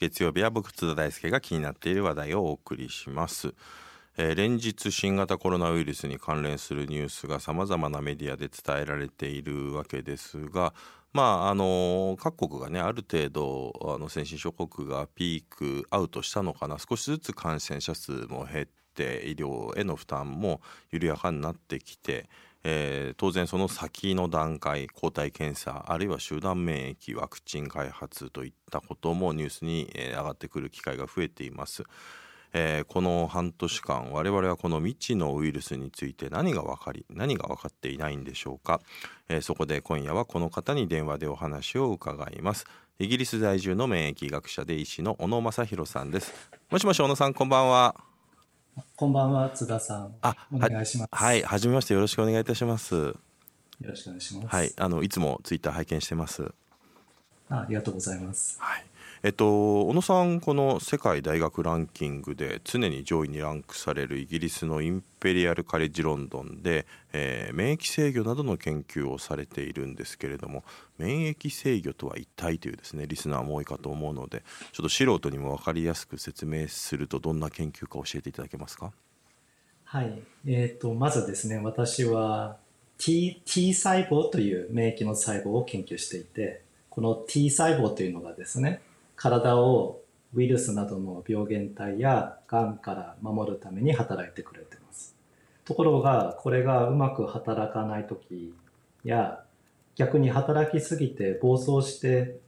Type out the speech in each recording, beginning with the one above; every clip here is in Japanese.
月曜日は僕津田大輔が気になっている話題をお送りします、えー連日新型コロナウイルスに関連するニュースがさまざまなメディアで伝えられているわけですがまああの各国がねある程度あの先進諸国がピークアウトしたのかな。少しずつ感染者数も減って医療への負担も緩やかになってきて、えー当然その先の段階抗体検査あるいは集団免疫ワクチン開発といったこともニュースに、えー上がってくる機会が増えています。えーこの半年間我々はこの未知のウイルスについて何が分かり何が分かっていないんでしょうか、えーそこで今夜はこの方に電話でお話を伺います。イギリス在住の免疫学者で医師の小野正弘さんです。もしもし小野さんこんばんは。こんばんは、津田さん。あお願いします。はいはじめましてよろしくお願いいたしますよろしくお願いします。はいあのいつもツイッター拝見してますあありがとうございます。はいえっと、小野さん、この世界大学ランキングで常に上位にランクされるイギリスのインペリアル・カレッジ・ロンドンで、えー免疫制御などの研究をされているんですけれども免疫制御とは一体というですねリスナーも多いかと思うのでちょっと素人にも分かりやすく説明するとどんな研究か教えていただけますか？はい。えっ、と、まずですね、私は T, T 細胞という免疫の細胞を研究していて、この T 細胞というのがですね、体をウイルスなどの病原体や癌から守るために働いてくれてます。ところが、これがうまく働かないときや、逆に働きすぎて暴走して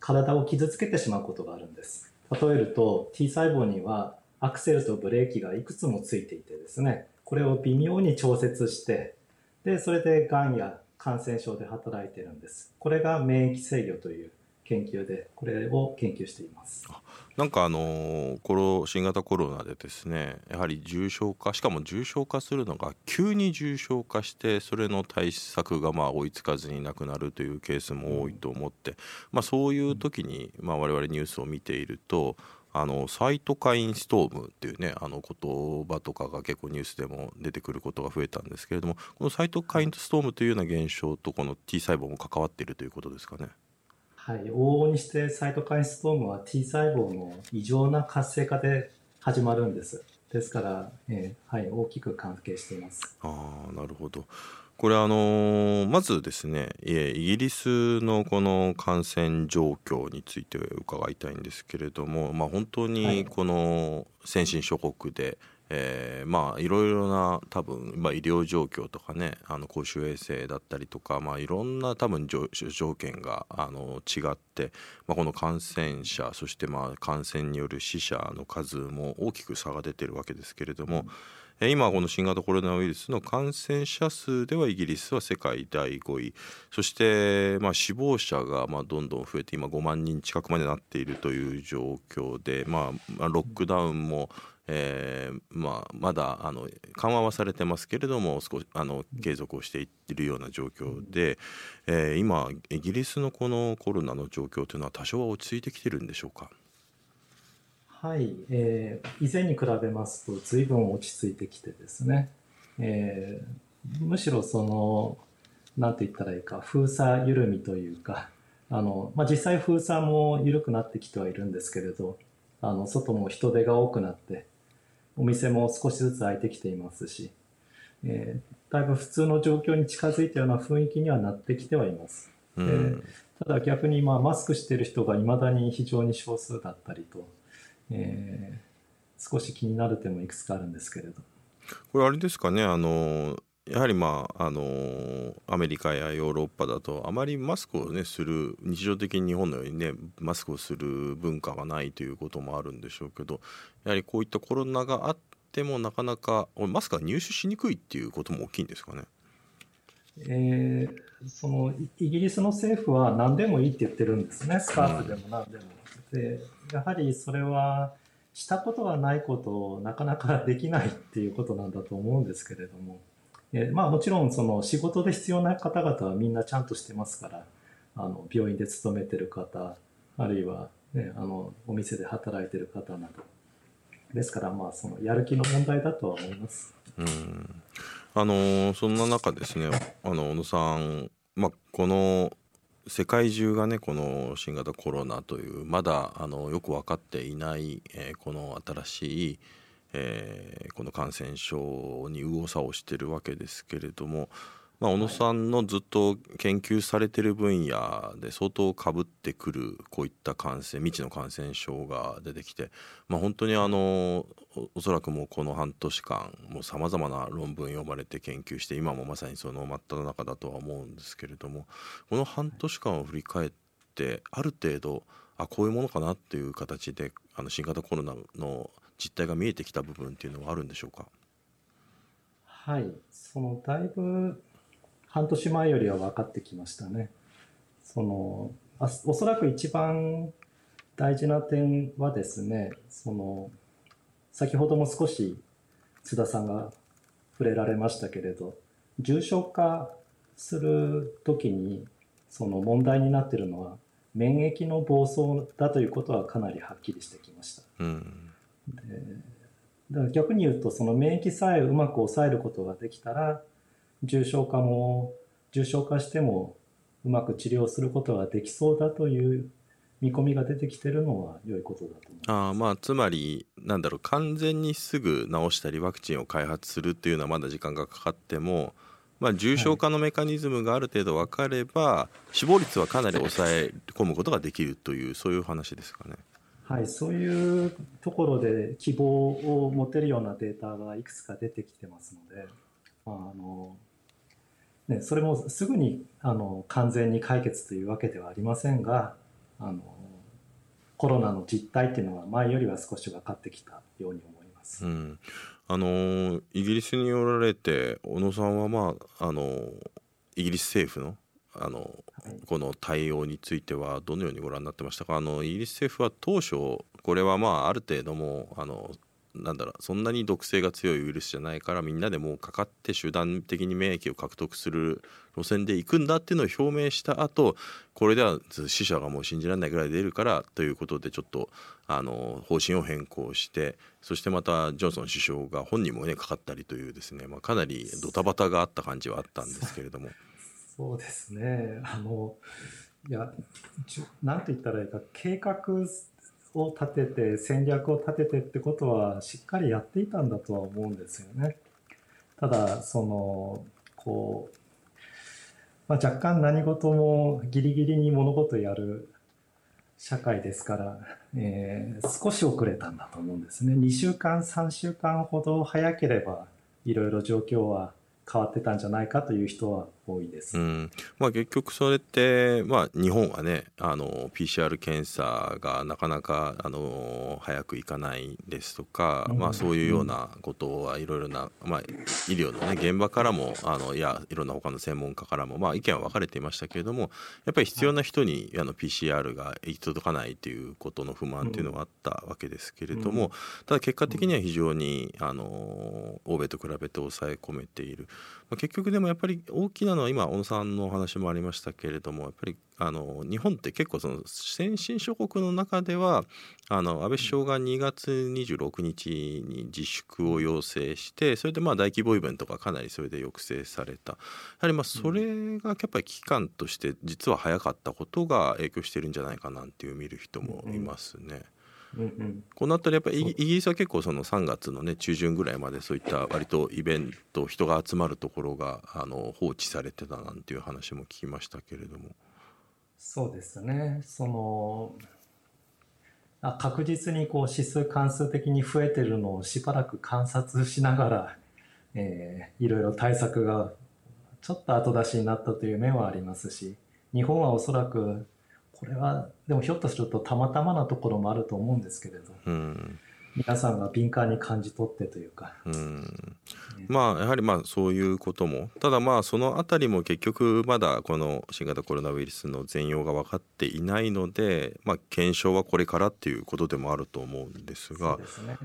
体を傷つけてしまうことがあるんです。例えると T 細胞にはアクセルとブレーキがいくつもついていてですね、これを微妙に調節して、で、それで癌や感染症で働いてるんです。これが免疫制御という研究で、これを研究しています。なんかあのーコロ新型コロナでですねやはり重症化しかも重症化するのが急に重症化してそれの対策がまあ追いつかずに亡くなるというケースも多いと思って、まあ、そういう時にまあ我々ニュースを見ているとあのサイトカインストームっていうねあの言葉とかが結構ニュースでも出てくることが増えたんですけれどもこのサイトカインストームというような現象とこの T 細胞も関わっているということですかね。はい。往々にしてサイトカインストームは T 細胞の異常な活性化で始まるんです。ですから、えーはい、大きく関係しています。ああなるほど。これあのーまずですねえイギリスのこの感染状況について伺いたいんですけれども、まあ、本当はいにこの先進諸国で、えーまあいろいろな多分、まあ、医療状況とかねあの公衆衛生だったりとか、まあ、いろんな多分条件があの違って、まあ、この感染者そしてまあ感染による死者の数も大きく差が出てるわけですけれども、えー今この新型コロナウイルスの感染者数ではイギリスは世界第5位。そしてまあ死亡者がまあどんどん増えて今5万人近くまでなっているという状況で、まあ、まあロックダウンも、えーまあ、まだあの緩和はされてますけれども少しあの継続をしていってるような状況で、えー今イギリスのこのコロナの状況というのは多少は落ち着いてきてるんでしょうか？はい、えー以前に比べますと随分落ち着いてきてですね、えーむしろその、なんて言ったらいいか、封鎖緩みというか、あの、まあ、実際封鎖も緩くなってきてはいるんですけれど、あの、外も人手が多くなって、お店も少しずつ開いてきていますし、えーだいぶ普通の状況に近づいたような雰囲気にはなってきてはいます。うんえーただ逆にまあマスクしている人がいまだに非常に少数だったりと、えー少し気になる点もいくつかあるんですけれど。これあれですかねあのやはりまああのアメリカやヨーロッパだとあまりマスクをねする日常的に日本のようにねマスクをする文化がないということもあるんでしょうけどやはりこういったコロナがあってもなかなかマスクが入手しにくいっていうことも大きいんですかね？えーそのイイギリスの政府は何でもいいって言ってるんですね、スカーフでも何でも。でやはりそれはしたことがないことをなかなかできないっていうことなんだと思うんですけれども、えーまあ、もちろんその仕事で必要な方々はみんなちゃんとしてますからあの病院で勤めてる方あるいは、ね、あのお店で働いてる方などですからまあそのやる気の問題だとは思います。うんあのそんな中ですねあの小野さん、まあ、この世界中がねこの新型コロナというまだあのよく分かっていない、えー、この新しい、えー、この感染症に右往左往してるわけですけれども、まあ、小野さんのずっと研究されてる分野で相当かぶってくるこういった感染未知の感染症が出てきて、まあ、本当にあのおそらくもうこの半年間さまざまな論文読まれて研究して今もまさにその真っ只中だとは思うんですけれどもこの半年間を振り返ってある程度あこういうものかなっていう形であの新型コロナの実態が見えてきた部分っていうのはあるんでしょうか？はいそのだいぶ半年前よりは分かってきましたね。そのあおそらく一番大事な点はですね、その先ほども少し津田さんが触れられましたけれど、重症化するときにその問題になっているのは免疫の暴走だということはかなりはっきりしてきました。うん、でだから逆に言うとその免疫さえうまく抑えることができたら重症化も重症化してもうまく治療することができそうだという見込みが出てきてるのは良いことだと思いますあまあつまりなんだろう完全にすぐ治したりワクチンを開発するっていうのはまだ時間がかかっても、まあ、重症化のメカニズムがある程度分かれば、はい、死亡率はかなり抑え込むことができるというそういう話ですかね。はい、そういうところで希望を持てるようなデータがいくつか出てきてますので、あのね、それもすぐにあの完全に解決というわけではありませんがあのコロナの実態っていうのは前よりは少し分かってきたように思います。うん、あのイギリスにおられて小野さんは、まあ、あのイギリス政府のあの、はい、この対応についてはどのようにご覧になってましたか？あのイギリス政府は当初これはまあある程度もあのなんだろうそんなに毒性が強いウイルスじゃないからみんなでもうかかって集団的に免疫を獲得する路線で行くんだっていうのを表明した後これでは死者がもう信じられないぐらい出るからということでちょっとあの方針を変更してそしてまたジョンソン首相が本人もねかかったりというですね、まあ、かなりドタバタがあった感じはあったんですけれども。そうですねあのいやなんて言ったらいいか計画を立てて戦略を立ててってことはしっかりやっていたんだとは思うんですよね。ただそのこう、まあ、若干何事もギリギリに物事やる社会ですから、えー、少し遅れたんだと思うんですね。2週間3週間ほど早ければいろいろ状況は変わってたんじゃないかという人は多いです、うん。まあ、結局それって、まあ、日本はねあの PCR 検査がなかなかあの早くいかないですとか、うん、まあ、そういうようなことはいろいろな、まあ、医療の、ね、現場からもあのいやいろんな他の専門家からも、まあ、意見は分かれていましたけれどもやっぱり必要な人に、はい、あの PCR が行き届かないということの不満というのがあったわけですけれども、うん、ただ結果的には非常にあの欧米と比べて抑え込めている。まあ、結局でもやっぱり大きなのは今小野さんのお話もありましたけれどもやっぱりあの日本って結構その先進諸国の中ではあの安倍首相が2月26日に自粛を要請してそれでまあ大規模イベントがかなりそれで抑制されたやはりまあそれがやっぱり危機感として実は早かったことが影響してるんじゃないかなっていう見る人もいますね。うんうんうん、この辺りやっぱりイギリスは結構その3月のね中旬ぐらいまでそういった割とイベント人が集まるところがあの放置されてたなんていう話も聞きましたけれども。そうですね。そのあ確実にこう指数関数的に増えてるのをしばらく観察しながら、えー、いろいろ対策がちょっと後出しになったという面はありますし日本はおそらくこれはでもひょっとするとたまたまなところもあると思うんですけれど、うん、皆さんが敏感に感じ取ってというか、うん、まあやはりまあそういうことも。ただまあその辺りも結局まだこの新型コロナウイルスの全容が分かっていないので、まあ、検証はこれからっていうことでもあると思うんですが。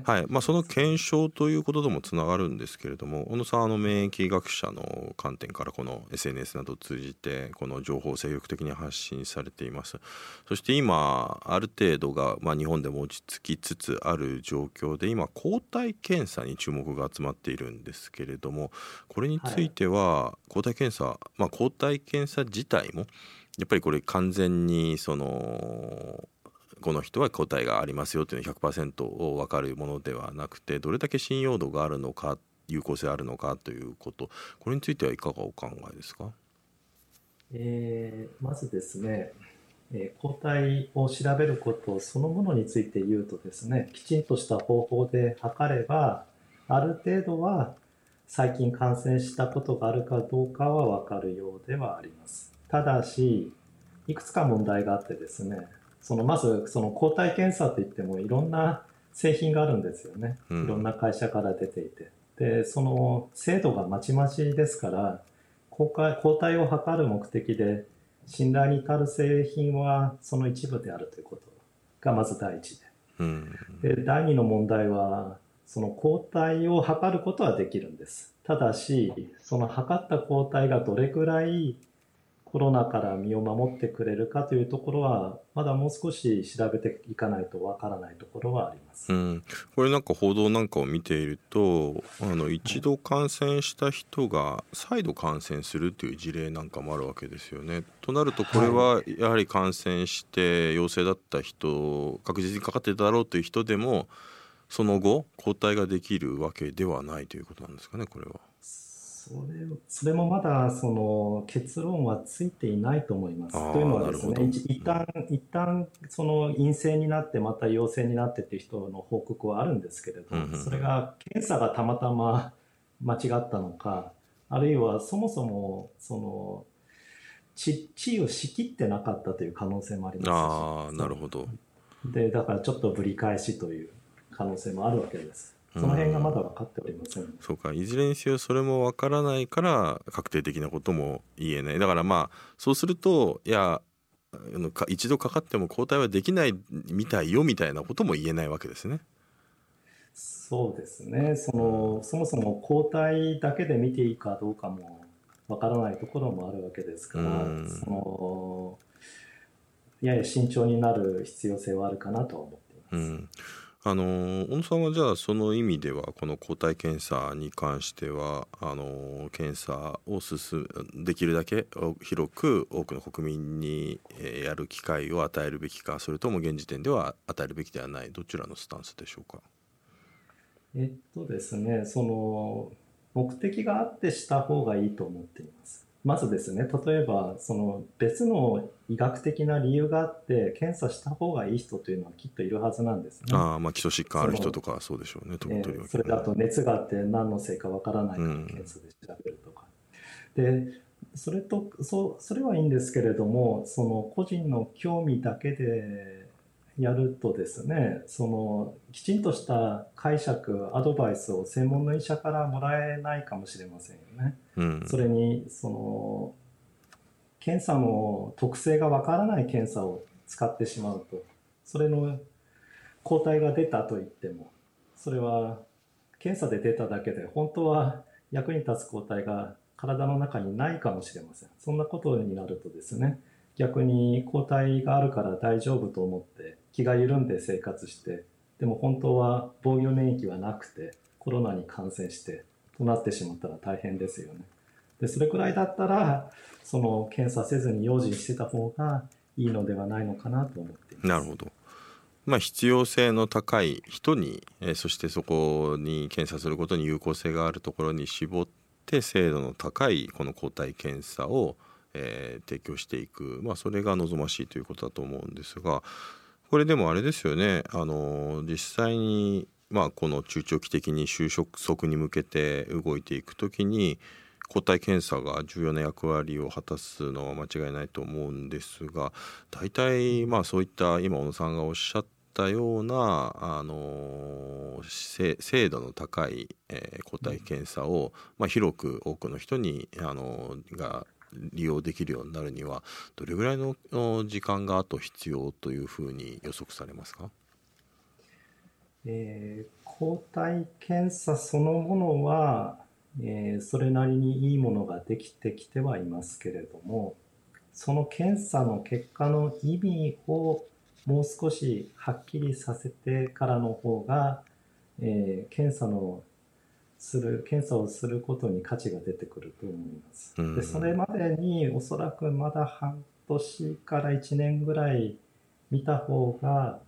はい。まあ、その検証ということともつながるんですけれども小野さんあの免疫学者の観点からこの SNS などを通じてこの情報を精力的に発信されています。そして今ある程度が、まあ、日本でも落ち着きつつある状状況で今抗体検査に注目が集まっているんですけれどもこれについては抗体検査、まあ、抗体検査自体もやっぱりこれ完全にそのこの人は抗体がありますよというのは100%を分かるものではなくてどれだけ信用度があるのか有効性あるのかということこれについてはいかがお考えですか、えー、まずですね、えー、抗体を調べることそのものについて言うとですねきちんとした方法で測ればある程度は最近感染したことがあるかどうかは分かるようではあります。ただしいくつか問題があってですねそのまずその抗体検査といってもいろんな製品があるんですよね、いろんな会社から出ていて。でその精度がまちまちですから抗体を測る目的で信頼に至る製品はその一部であるということがまず第一で,、うん、で第二の問題はその抗体を測ることはできるんです。ただしその測った抗体がどれぐらいコロナから身を守ってくれるかというところはまだもう少し調べていかないとわからないところはあります、うん、これなんか報道なんかを見ているとあの一度感染した人が再度感染するという事例なんかもあるわけですよね。となるとこれはやはり感染して陽性だった人確実にかかってただろうという人でもその後抗体ができるわけではないということなんですかねこれは。それそれもまだその結論はついていないと思います。というのはですね、一旦一旦その陰性になってまた陽性になってっていう人の報告はあるんですけれど、うんうん、それが検査がたまたま間違ったのか、あるいはそもそもその血血を仕切ってなかったという可能性もありますああ、なるほど。で、だからちょっとぶり返しという可能性もあるわけです。その辺がまだ分かっておりません、うん、そうかいずれにせよそれも分からないから確定的なことも言えない。だからまあそうするといや一度かかっても抗体はできないみたいよみたいなことも言えないわけですね。そうですね。そのそもそも抗体だけで見ていいかどうかもわからないところもあるわけですから、そのやや慎重になる必要性はあるかなとは思っています。あの小野さんはじゃあその意味ではこの抗体検査に関してはあの検査を進できるだけ広く多くの国民にやる機会を与えるべきかそれとも現時点では与えるべきではないどちらのスタンスでしょうか？えっとですねその目的があってした方がいいと思っています。まずですね、例えば、その別の医学的な理由があって、検査した方がいい人というのはきっといるはずなんですね。ああ、まあ基礎疾患ある人とかそうでしょうね、えー、それだと熱があって何のせいかわからないから検査で調べるとか。うん、で、それと、そそれはいいんですけれども、その個人の興味だけでやるとですねそのきちんとした解釈アドバイスを専門の医者からもらえないかもしれませんよね。うん、それにその検査の特性がわからない検査を使ってしまうとそれの抗体が出たと言ってもそれは検査で出ただけで本当は役に立つ抗体が体の中にないかもしれません。そんなことになるとですね逆に抗体があるから大丈夫と思って気が緩んで生活してでも本当は防御免疫はなくてコロナに感染してとなってしまったら大変ですよね。でそれくらいだったらその検査せずに用心してた方がいいのではないのかなと思っています。なるほど。まあ、必要性の高い人に、えー、そしてそこに検査することに有効性があるところに絞って精度の高いこの抗体検査を、えー、提供していく、まあ、それが望ましいということだと思うんですがこれでもあれですよね。あの実際にまあこの中長期的に就職に向けて動いていく時に抗体検査が重要な役割を果たすのは間違いないと思うんですが大体まあそういった今小野さんがおっしゃったようなあの精度の高い、えー、抗体検査を、まあ、広く多くの人にあのが利用できるようになるにはどれぐらいの時間があと必要というふうに予測されますか、えー、抗体検査そのものは、えー、それなりにいいものができてきてはいますけれどもその検査の結果の意味をもう少しはっきりさせてからの方がえー、検査のする検査をすることに価値が出てくると思います。でそれまでにおそらくまだ半年から1年ぐらい見た方が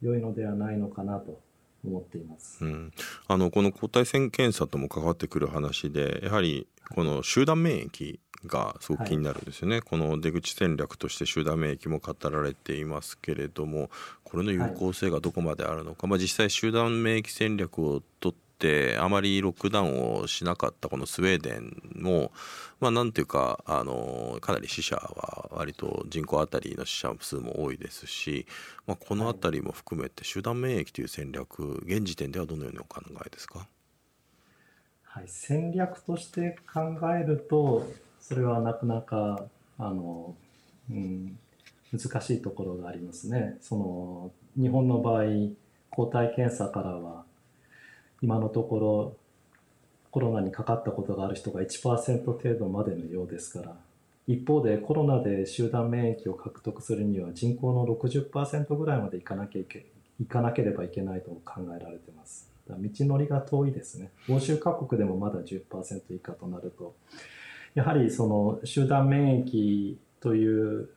良いのではないのかなと思っています、うん、あのこの抗体線検査とも関わってくる話でやはりこの集団免疫がすごく気になるんですよね、はい、この出口戦略として集団免疫も語られていますけれどもこれの有効性がどこまであるのか、はい、まあ、実際集団免疫戦略をとってあまりロックダウンをしなかったこのスウェーデンも、まあ、なんていうかあのかなり死者は割と人口当たりの死者数も多いですし、まあ、この辺りも含めて集団免疫という戦略現時点ではどのようにお考えですか？はい、戦略として考えるとそれはなかなかあの、うん、難しいところがありますね。その日本の場合抗体検査からは今のところコロナにかかったことがある人が1%程度までのようですから一方でコロナで集団免疫を獲得するには人口の60%ぐらいまでいかなきゃいけいかなければいけないと考えられてます。道のりが遠いですね。欧州各国でもまだ10%以下となると、やはりその集団免疫という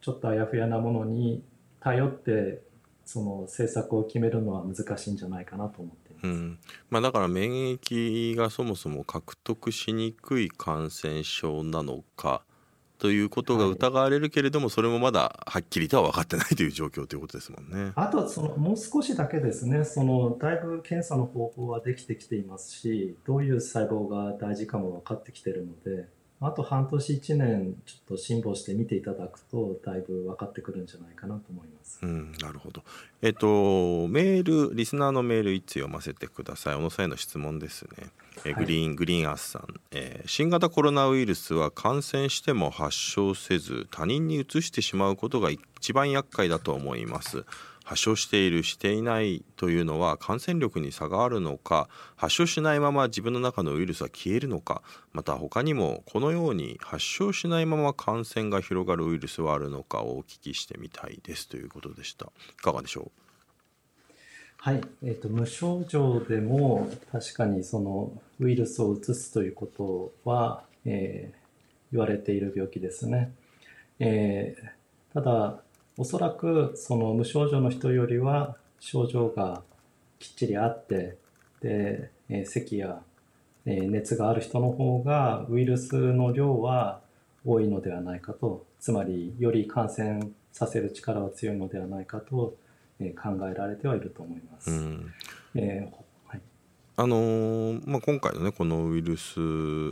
ちょっとあやふやなものに頼ってその政策を決めるのは難しいんじゃないかなと思って、うんまあ、だから免疫がそもそも獲得しにくい感染症なのかということが疑われるけれども、はい、それもまだはっきりとは分かってないという状況ということですもんね。あとそのもう少しだけですねそのだいぶ検査の方法はできてきていますしどういう細胞が大事かも分かってきてるのであと半年1年ちょっと辛抱して見ていただくとだいぶ分かってくるんじゃないかなと思います。うん、なるほど。えっとメールリスナーのメール一通読ませてください。小野さんへの質問ですね。えグリーン、はい、グリーンアースさん、えー、新型コロナウイルスは感染しても発症せず他人に移してしまうことが一番厄介だと思います。発症しているしていないというのは感染力に差があるのか発症しないまま自分の中のウイルスは消えるのかまた他にもこのように発症しないまま感染が広がるウイルスはあるのかをお聞きしてみたいですということでした。いかがでしょう？はい、えーと、無症状でも確かにそのウイルスを移すということは、えー、言われている病気ですね。えー、ただおそらくその無症状の人よりは症状がきっちりあってで、え咳や、え熱がある人の方がウイルスの量は多いのではないかとつまりより感染させる力は強いのではないかと、え考えられてはいると思います。うんえーあのー、まあ、今回のねこのウイルス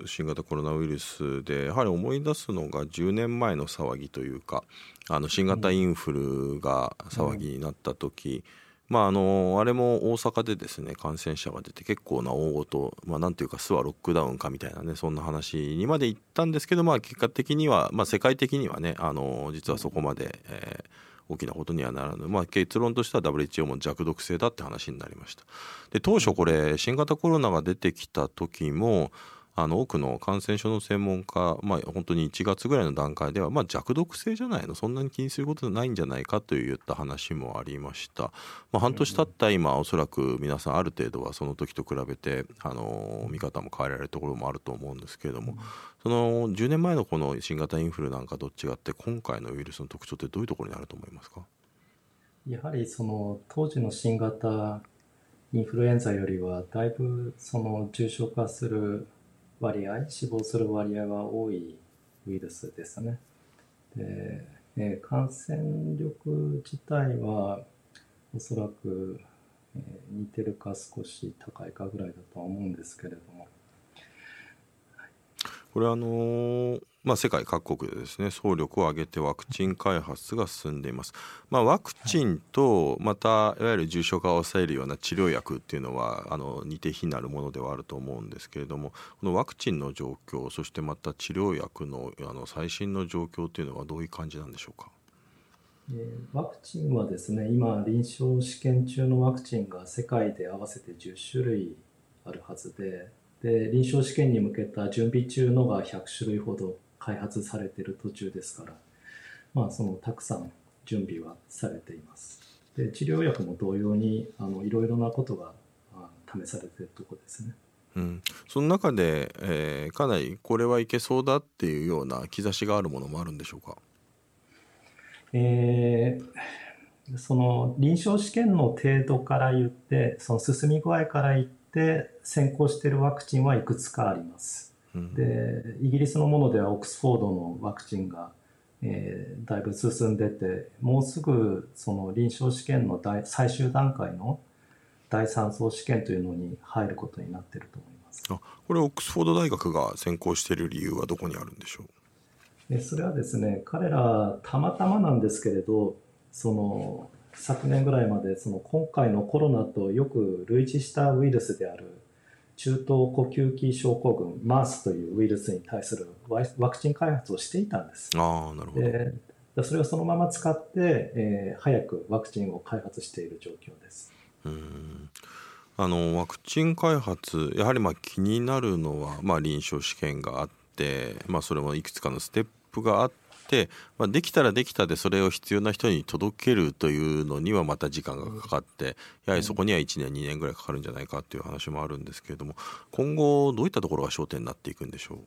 新型コロナウイルスでやはり思い出すのが10年前の騒ぎというかあの新型インフルが騒ぎになった時、うん、まああのあれも大阪でですね感染者が出て結構な大ごと、まあ、なんていうか巣はロックダウンかみたいなねそんな話にまで行ったんですけど、まあ、結果的には、まあ、世界的にはねあの実はそこまで、えー大きなことにはならぬ、まあ、結論としては WHO も弱毒性だって話になりました。で当初これ新型コロナが出てきた時もあの多くの感染症の専門家、まあ、本当に1月ぐらいの段階では、まあ、弱毒性じゃないのそんなに気にすることないんじゃないかといった話もありました、まあ、半年経った今おそらく皆さんある程度はその時と比べてあの見方も変えられるところもあると思うんですけれどもその10年前のこの新型インフルなんかと違って今回のウイルスの特徴ってどういうところにあると思いますか？やはりその当時の新型インフルエンザよりはだいぶその重症化する割合、死亡する割合は多いウイルスですね。で、えー、感染力自体はおそらく、えー、似てるか少し高いかぐらいだとは思うんですけれども。これあのーまあ、世界各国でですね総力を挙げてワクチン開発が進んでいます、まあ、ワクチンとまたいわゆる重症化を抑えるような治療薬っていうのはあの似て非なるものではあると思うんですけれどもこのワクチンの状況そしてまた治療薬のあの最新の状況というのはどういう感じなんでしょうか？ワクチンはですね今臨床試験中のワクチンが世界で合わせて10種類あるはずでで臨床試験に向けた準備中のが100種類ほど開発されている途中ですから、まあ、そのたくさん準備はされています。で治療薬も同様にあのいろいろなことが試されているところですね。うん、その中で、えー、かなりこれはいけそうだっていうような兆しがあるものもあるんでしょうか、えー、その臨床試験の程度から言ってその進み具合から言って先行しているワクチンはいくつかあります。うん、でイギリスのものではオックスフォードのワクチンが、えー、だいぶ進んでてもうすぐその臨床試験の最終段階の第3層試験というのに入ることになっていると思います。あこれオックスフォード大学が先行している理由はどこにあるんでしょう？でそれはですね彼らたまたまなんですけれどその昨年ぐらいまでその今回のコロナとよく類似したウイルスである中東呼吸器症候群 MARS というウイルスに対するワクチン開発をしていたんです。あなるほどでそれをそのまま使って、えー、早くワクチンを開発している状況です。うんあのワクチン開発やはりまあ気になるのは、まあ、臨床試験があって、まあ、それもいくつかのステップがあって、まあ、できたらできたでそれを必要な人に届けるというのにはまた時間がかかってやはりそこには1年2年ぐらいかかるんじゃないかという話もあるんですけれども今後どういったところが焦点になっていくんでしょう？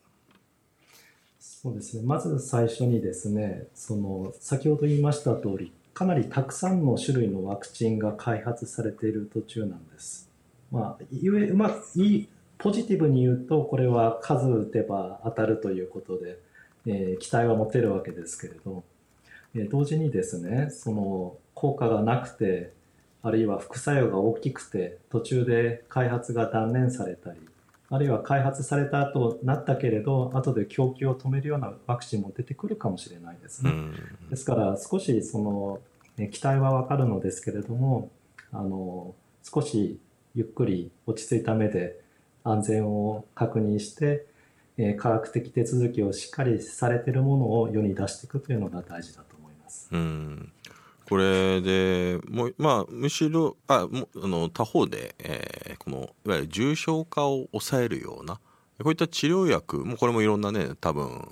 そうですね。まず最初にですねその先ほど言いました通りかなりたくさんの種類のワクチンが開発されている途中なんです。まあ、ゆえ、まあ、いい、ポジティブに言うと、これは数打てば当たるということで、えー、期待は持てるわけですけれど、えー、同時にですね、その効果がなくて、あるいは副作用が大きくて、途中で開発が断念されたり、あるいは開発された後なったけれど後で供給を止めるようなワクチンも出てくるかもしれないですね。ですから少しその期待はわかるのですけれどもあの少しゆっくり落ち着いた目で安全を確認して、え科学的手続きをしっかりされてるものを世に出していくというのが大事だと思います。うんこれでもうまあむしろあもあの他方で、えー、このいわゆる重症化を抑えるようなこういった治療薬もこれもいろんなね多分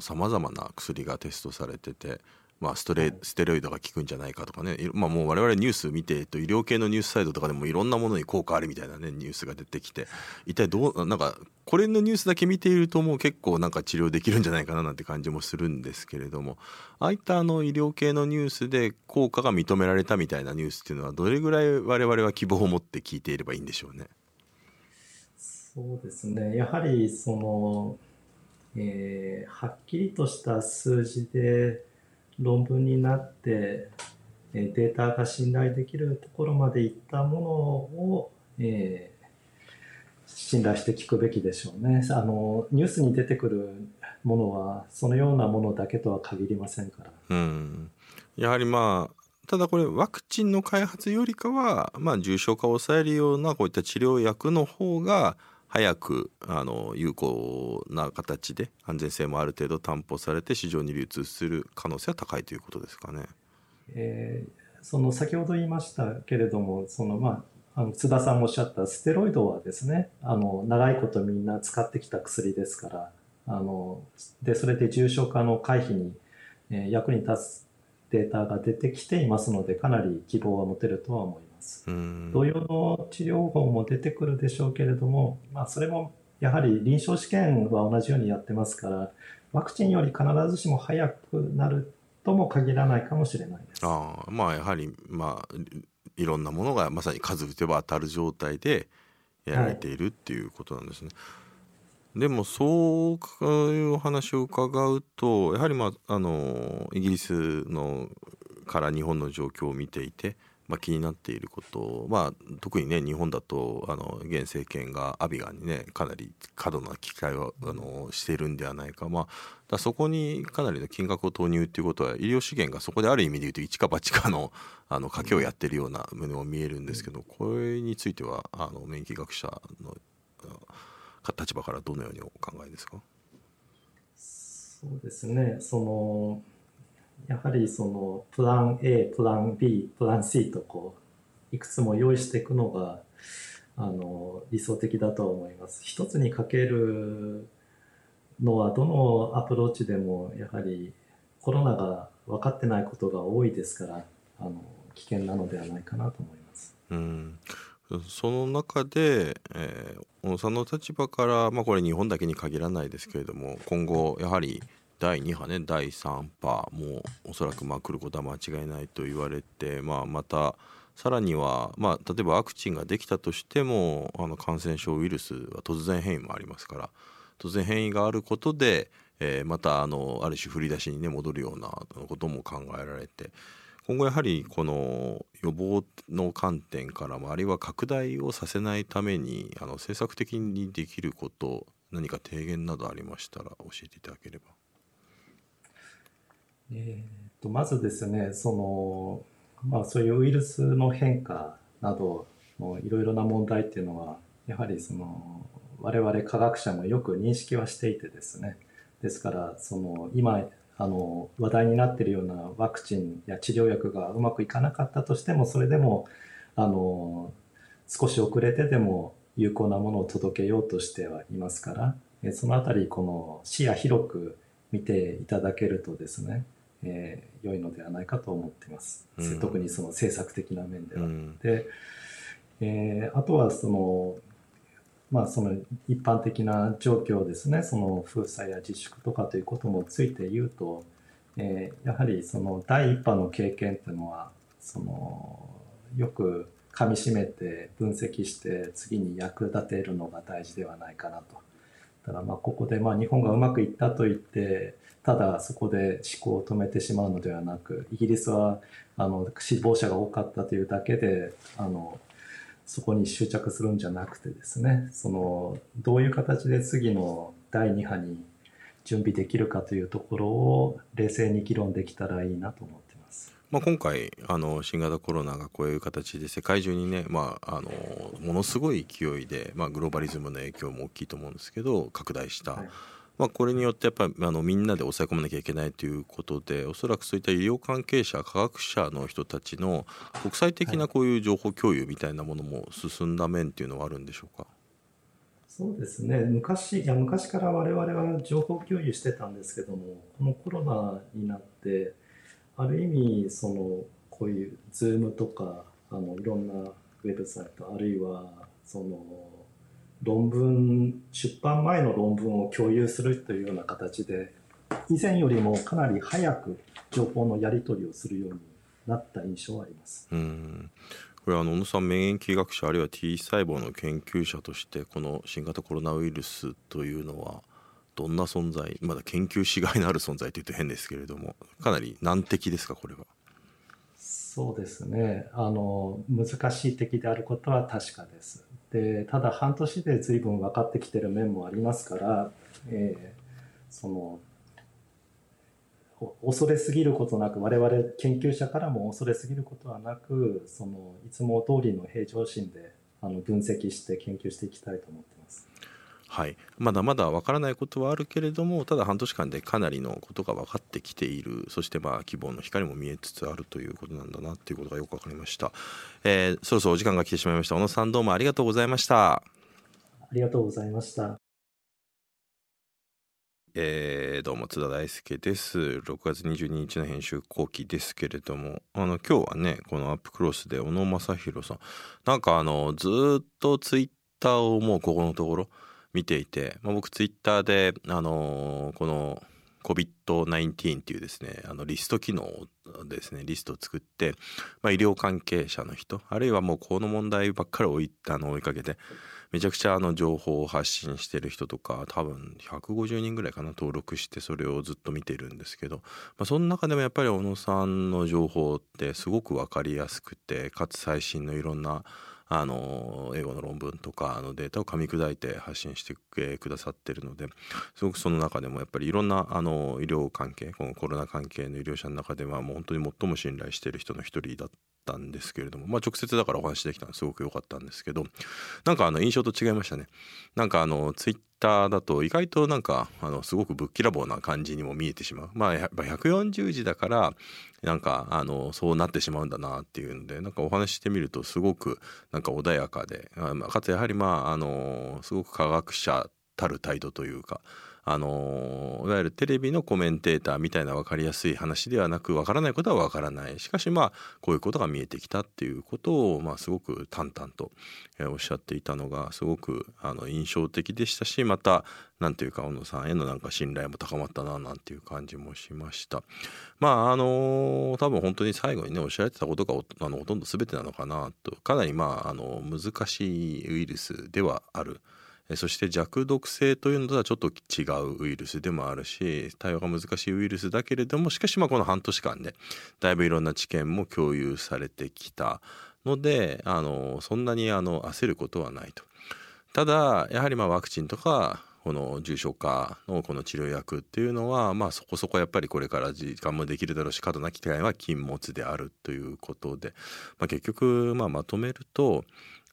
さまざまな薬がテストされててまあ、ストレステロイドが効くんじゃないかとかね、まあ、もう我々ニュース見て、と、医療系のニュースサイトとかでもいろんなものに効果あるみたいなねニュースが出てきて。一体どうなんかこれのニュースだけ見ているともう結構なんか治療できるんじゃないかななんて感じもするんですけれども。ああいったあの医療系のニュースで効果が認められたみたいなニュースっていうのはどれぐらい我々は希望を持って聞いていればいいんでしょうね？そうですね。やはりその、えー、はっきりとした数字で論文になってデータが信頼できるところまでいったものを、えー、信頼して聞くべきでしょうねあのニュースに出てくるものはそのようなものだけとは限りませんから。うんやはりまあただこれワクチンの開発よりかは、まあ、重症化を抑えるようなこういった治療薬の方が早くあの有効な形で安全性もある程度担保されて市場に流通する可能性は高いということですかね。えー、その先ほど言いましたけれどもその、まあ、あの津田さんもおっしゃったステロイドはですねあの長いことみんな使ってきた薬ですからあのでそれで重症化の回避に、えー、役に立つデータが出てきていますのでかなり希望は持てるとは思います。同様の治療法も出てくるでしょうけれども、まあ、それもやはり臨床試験は同じようにやってますから、ワクチンより必ずしも早くなるとも限らないかもしれないです。あまあやはり、まあ、いろんなものがまさに数打てば当たる状態でやられているっていうことなんですね。はい、でもそういうお話を伺うとやはり、まあ、あのイギリスのから日本の状況を見ていてまあ、気になっていること、まあ、特にね日本だとあの現政権がアビガンにねかなり過度な機会をあのしているんではないか,、まあ、そこにかなりの金額を投入っていうことは医療資源がそこである意味で言うと一か八かのあの賭けをやっているような胸も見えるんですけどこれについてはあの免疫学者の立場からどのようにお考えですか？そうですねそのやはりそのプラン A、プラン B、プラン C とこう、いくつも用意していくのが、あの、理想的だと思います。一つにかけるのは、どのアプローチでも、やはりコロナが分かってないことが多いですから、あの、危険なのではないかなと思います。うんその中で、えー、小野さんの立場から、まあ、これ日本だけに限らないですけれども今後やはり第2波ね第3波もおそらくまあ来ることは間違いないと言われて、まあ、またさらには、まあ、例えばワクチンができたとしてもあの感染症ウイルスは突然変異もありますから突然変異があることで、えー、またあのある種振り出しに、ね、戻るようなことも考えられて今後やはりこの予防の観点からもあるいは拡大をさせないためにあの政策的にできること何か提言などありましたら教えていただければ。えー、とまずですねその、まあ、そういうウイルスの変化などのいろいろな問題っていうのはやはりその我々科学者もよく認識はしていてですねですからその今あの話題になっているようなワクチンや治療薬がうまくいかなかったとしてもそれでもあの少し遅れてでも有効なものを届けようとしてはいますからそのあたりこの視野広く見ていただけるとですね、えー、良いのではないかと思っています、うん、特にその政策的な面では。うん、で、えー、あとはそのまあ、その一般的な状況ですねその封鎖や自粛とかということもついて言うと、えー、やはりその第一波の経験っていうのはそのよくかみしめて分析して次に役立てるのが大事ではないかなと。だまあここでまあ日本がうまくいったと言ってただそこで思考を止めてしまうのではなくイギリスはあの死亡者が多かったというだけであのそこに執着するんじゃなくてですねそのどういう形で次の第2波に準備できるかというところを冷静に議論できたらいいなと思ってます。まあ、今回あの新型コロナがこういう形で世界中にね、まあ、あのものすごい勢いで、まあ、グローバリズムの影響も大きいと思うんですけど拡大した。はいまあ、これによってやっぱりあのみんなで抑え込まなきゃいけないということでおそらくそういった医療関係者科学者の人たちの国際的なこういう情報共有みたいなものも進んだ面っていうのはあるんでしょうか？そうですね。昔いや昔から我々は情報共有してたんですけどもこのコロナになってある意味そのこういう Zoom とかあのいろんなウェブサイトあるいはその論文出版前の論文を共有するというような形で以前よりもかなり早く情報のやり取りをするようになった印象はあります。うんこれはあの小野さん免疫学者あるいは T 細胞の研究者としてこの新型コロナウイルスというのはどんな存在まだ研究しがいのある存在というと変ですけれどもかなり難敵ですかこれは？そうですねあの難しい敵であることは確かです。でただ半年で随分分かってきてる面もありますから、えー、その恐れすぎることなく我々研究者からも恐れすぎることはなくそのいつも通りの平常心であの分析して研究していきたいと思って。はい、まだまだわからないことはあるけれどもただ半年間でかなりのことが分かってきている。そしてまあ希望の光も見えつつあるということなんだなということがよく分かりました、えー、そろそろお時間が来てしまいました。小野さんどうもありがとうございました。ありがとうございました。えー、どうも津田大輔です。6月22日の編集後期ですけれども。あの今日はねこのアップクロスで小野正弘さん。なんかあのずっとツイッターをもうここのところ見ていて、まあ、僕ツイッターで、あのー、この COVID-19 っていうですねあのリスト機能をですねリストを作って、まあ、医療関係者の人あるいはもうこの問題ばっかり追いあの追いかけてめちゃくちゃあの情報を発信してる人とか多分150人ぐらいかな登録してそれをずっと見てるんですけど、まあ、その中でもやっぱり小野さんの情報ってすごく分かりやすくてかつ最新のいろんなあの英語の論文とかのデータを噛み砕いて発信してくださってるのですごくその中でもやっぱりいろんなあの医療関係このコロナ関係の医療者の中ではもう本当に最も信頼してる人の一人だったんですけれども、まあ、直接だからお話できたのすごく良かったんですけどなんかあの印象と違いましたね。なんかあのツイッターだと意外となんかあのすごくぶっきらぼうな感じにも見えてしまう。まあやっぱ140字だからなんかあのそうなってしまうんだなっていうのでなんかお話ししてみるとすごくなんか穏やかでかつやはりまああのすごく科学者たる態度というかあのいわゆるテレビのコメンテーターみたいな分かりやすい話ではなく分からないことは分からないしかしまあこういうことが見えてきたっていうことを、まあ、すごく淡々と、おっしゃっていたのがすごくあの印象的でしたしまた何ていうか小野さんへのなんか信頼も高まったななんていう感じもしました。まああの多分本当に最後にねおっしゃられてたことがあのほとんど全てなのかなとかなりまああの難しいウイルスではある。そして弱毒性というのとはちょっと違うウイルスでもあるし対応が難しいウイルスだけれどもしかしまあこの半年間でだいぶいろんな知見も共有されてきたのであのそんなにあの焦ることはないと。ただやはりまあワクチンとかこの重症化のこの治療薬っていうのはまあそこそこやっぱりこれから時間もできるだろうし過度な期待は禁物であるということで、まあ、結局まあまとめると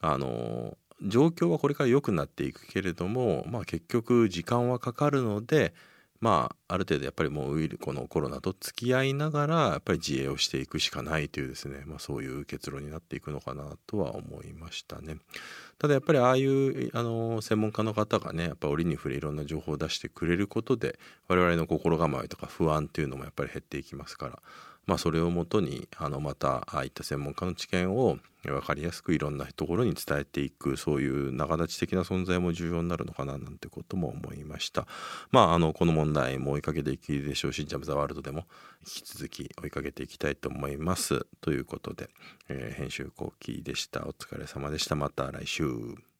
あの状況はこれから良くなっていくけれども、まあ、結局時間はかかるので、まあ、ある程度やっぱりもうウイルこのコロナと付き合いながらやっぱり自衛をしていくしかないというですね、まあ、そういう結論になっていくのかなとは思いましたね。ただやっぱりああいうあの専門家の方がねやっぱ折に触れいろんな情報を出してくれることで我々の心構えとか不安っていうのもやっぱり減っていきますからまあ、それをもとにあのまたああいった専門家の知見を分かりやすくいろんなところに伝えていくそういう仲立ち的な存在も重要になるのかななんてことも思いました。まあ、あのこの問題も追いかけていきでしょうし「ジャム・ザ・ワールド」でも引き続き追いかけていきたいと思います。ということで、えー、編集後期でした。お疲れ様でした。また来週。